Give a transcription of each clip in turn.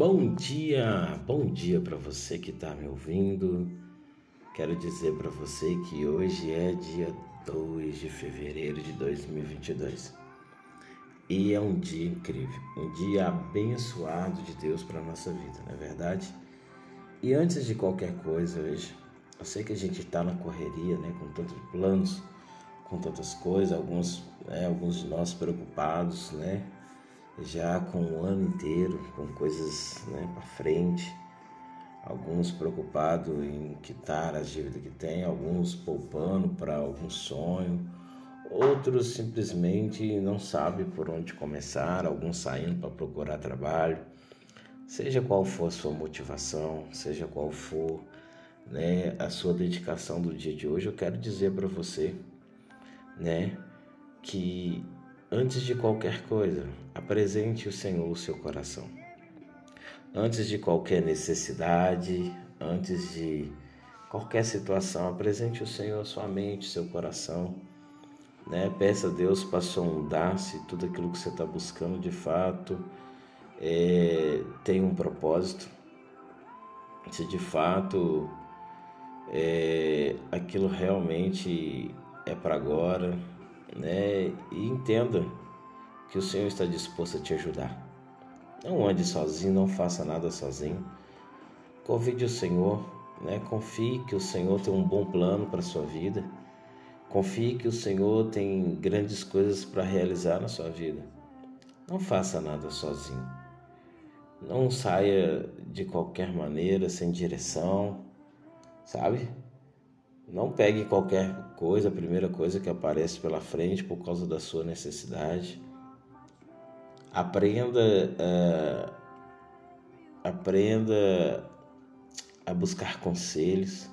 Bom dia, bom dia para você que está me ouvindo. Quero dizer para você que hoje é dia 2 de fevereiro de 2022 e é um dia incrível, um dia abençoado de Deus para nossa vida, não é verdade? E antes de qualquer coisa, hoje, eu sei que a gente está na correria, né, com tantos planos, com tantas coisas, alguns, né, alguns de nós preocupados, né, já com o ano inteiro, com coisas né, para frente. Alguns preocupados em quitar as dívidas que tem, alguns poupando para algum sonho, outros simplesmente não sabem por onde começar, alguns saindo para procurar trabalho. Seja qual for a sua motivação, seja qual for né, a sua dedicação do dia de hoje, eu quero dizer para você né, que Antes de qualquer coisa, apresente o Senhor o seu coração. Antes de qualquer necessidade, antes de qualquer situação, apresente o Senhor a sua mente, seu coração. Né? Peça a Deus para sondar se tudo aquilo que você está buscando de fato é, tem um propósito. Se de fato é, aquilo realmente é para agora, né? E entenda que o Senhor está disposto a te ajudar. Não ande sozinho, não faça nada sozinho. Convide o Senhor, né? Confie que o Senhor tem um bom plano para a sua vida. Confie que o Senhor tem grandes coisas para realizar na sua vida. Não faça nada sozinho. Não saia de qualquer maneira, sem direção, sabe? Não pegue qualquer coisa, a primeira coisa que aparece pela frente por causa da sua necessidade. Aprenda, uh, aprenda a buscar conselhos.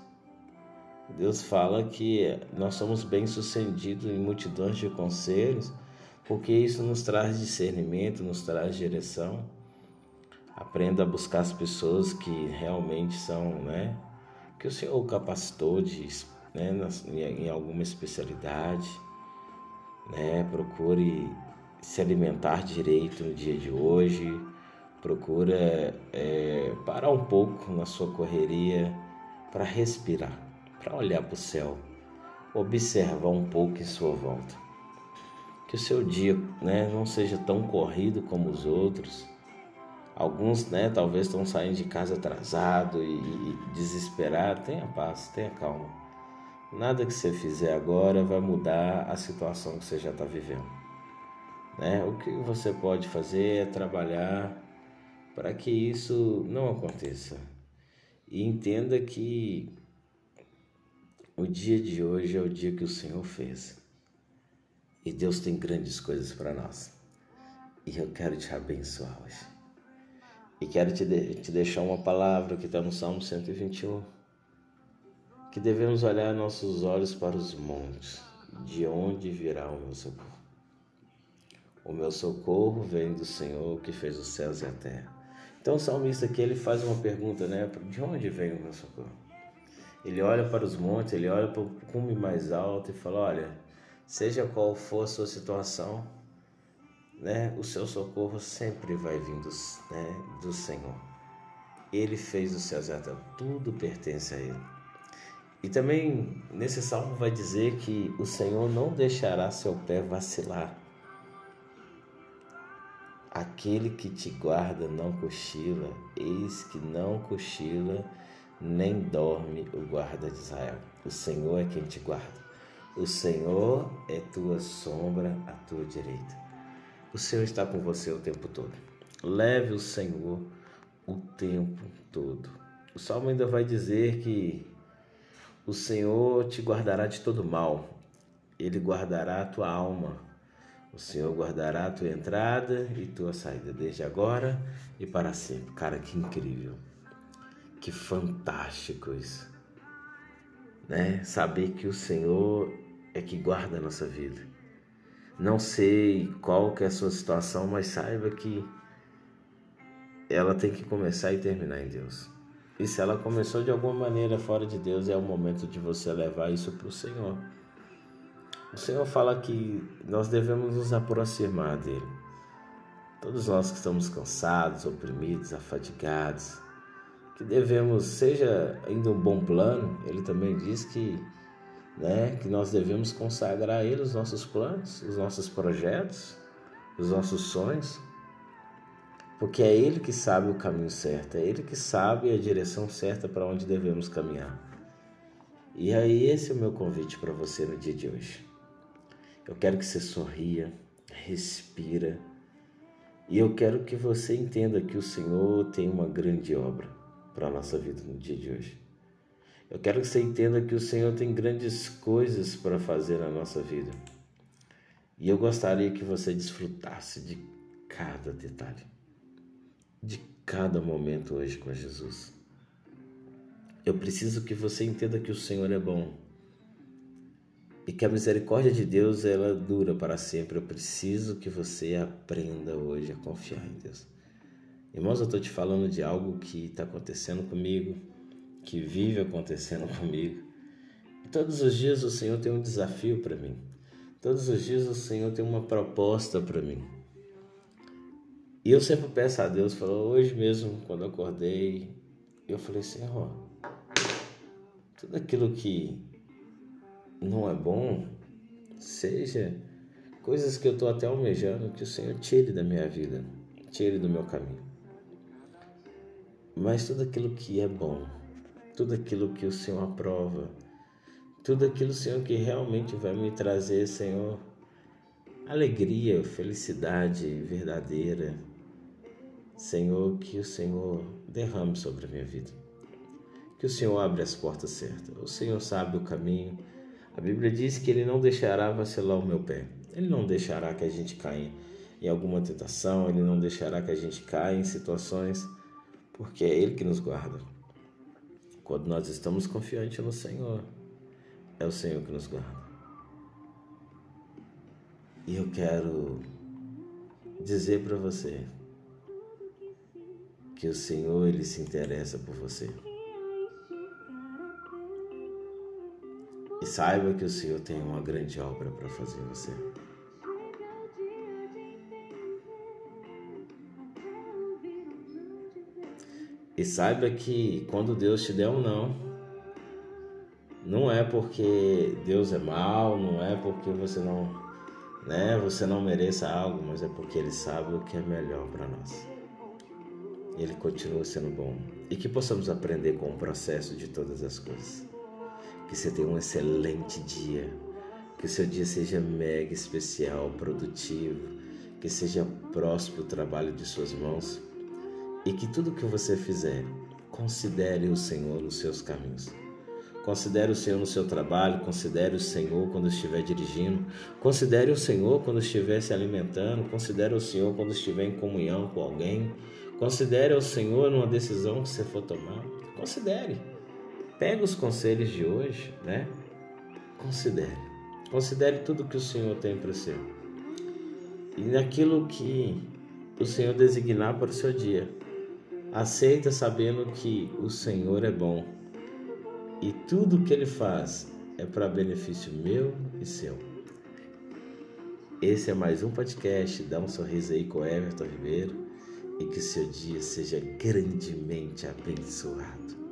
Deus fala que nós somos bem-sucedidos em multidões de conselhos, porque isso nos traz discernimento, nos traz direção. Aprenda a buscar as pessoas que realmente são, né? que o Senhor capacitou de, né, em alguma especialidade, né, procure se alimentar direito no dia de hoje, procura é, parar um pouco na sua correria para respirar, para olhar para o céu, observar um pouco em sua volta. Que o seu dia né, não seja tão corrido como os outros, Alguns, né, talvez estão saindo de casa atrasado e, e desesperado. Tenha paz, tenha calma. Nada que você fizer agora vai mudar a situação que você já está vivendo. Né? O que você pode fazer é trabalhar para que isso não aconteça. E entenda que o dia de hoje é o dia que o Senhor fez. E Deus tem grandes coisas para nós. E eu quero te abençoar hoje. E quero te, de, te deixar uma palavra que está no Salmo 121, que devemos olhar nossos olhos para os montes, de onde virá o meu socorro. O meu socorro vem do Senhor que fez os céus e a terra. Então o salmista aqui ele faz uma pergunta, né? De onde vem o meu socorro? Ele olha para os montes, ele olha para o cume mais alto e fala: Olha, seja qual for a sua situação, né, o seu socorro sempre vai vindo né, do Senhor. Ele fez o céu e tudo pertence a Ele. E também nesse salmo vai dizer que o Senhor não deixará seu pé vacilar. Aquele que te guarda não cochila, eis que não cochila, nem dorme o guarda de Israel. O Senhor é quem te guarda. O Senhor é tua sombra à tua direita. O Senhor está com você o tempo todo. Leve o Senhor o tempo todo. O salmo ainda vai dizer que o Senhor te guardará de todo mal. Ele guardará a tua alma. O Senhor guardará a tua entrada e tua saída, desde agora e para sempre. Cara, que incrível. Que fantástico isso. Né? Saber que o Senhor é que guarda a nossa vida. Não sei qual que é a sua situação, mas saiba que ela tem que começar e terminar em Deus. E se ela começou de alguma maneira fora de Deus, é o momento de você levar isso para o Senhor. O Senhor fala que nós devemos nos aproximar dele. todos nós que estamos cansados, oprimidos, afadigados, que devemos, seja ainda um bom plano, ele também diz que, né, que nós devemos consagrar a ele os nossos planos, os nossos projetos, os nossos sonhos, porque é ele que sabe o caminho certo, é ele que sabe a direção certa para onde devemos caminhar. E aí esse é o meu convite para você no dia de hoje. Eu quero que você sorria, respira, e eu quero que você entenda que o Senhor tem uma grande obra para a nossa vida no dia de hoje. Eu quero que você entenda que o Senhor tem grandes coisas para fazer na nossa vida. E eu gostaria que você desfrutasse de cada detalhe, de cada momento hoje com Jesus. Eu preciso que você entenda que o Senhor é bom e que a misericórdia de Deus ela dura para sempre. Eu preciso que você aprenda hoje a confiar em Deus. Irmãos, eu estou te falando de algo que está acontecendo comigo, que vive acontecendo comigo. E todos os dias o Senhor tem um desafio para mim. Todos os dias o Senhor tem uma proposta para mim. E eu sempre peço a Deus, falou, hoje mesmo, quando eu acordei, eu falei, Senhor, tudo aquilo que não é bom, seja coisas que eu estou até almejando, que o Senhor tire da minha vida, tire do meu caminho. Mas tudo aquilo que é bom, tudo aquilo que o Senhor aprova, tudo aquilo, Senhor, que realmente vai me trazer, Senhor, alegria, felicidade verdadeira, Senhor, que o Senhor derrame sobre a minha vida. Que o Senhor abre as portas certas. O Senhor sabe o caminho. A Bíblia diz que Ele não deixará vacilar o meu pé. Ele não deixará que a gente caia em alguma tentação, Ele não deixará que a gente caia em situações porque é Ele que nos guarda. Quando nós estamos confiantes no Senhor, é o Senhor que nos guarda. E eu quero dizer para você que o Senhor ele se interessa por você. Saiba que o Senhor tem uma grande obra para fazer em você. E saiba que quando Deus te der um não, não é porque Deus é mal, não é porque você não, né, você não mereça algo, mas é porque ele sabe o que é melhor para nós. Ele continua sendo bom e que possamos aprender com o processo de todas as coisas. Que você tenha um excelente dia, que o seu dia seja mega especial, produtivo, que seja próspero o trabalho de suas mãos e que tudo que você fizer, considere o Senhor nos seus caminhos. Considere o Senhor no seu trabalho, considere o Senhor quando estiver dirigindo, considere o Senhor quando estiver se alimentando, considere o Senhor quando estiver em comunhão com alguém, considere o Senhor numa decisão que você for tomar. Considere. Pega os conselhos de hoje, né? Considere. Considere tudo que o Senhor tem para você. E naquilo que o Senhor designar para o seu dia, Aceita sabendo que o Senhor é bom e tudo que ele faz é para benefício meu e seu. Esse é mais um podcast. Dá um sorriso aí com Everton Ribeiro e que seu dia seja grandemente abençoado.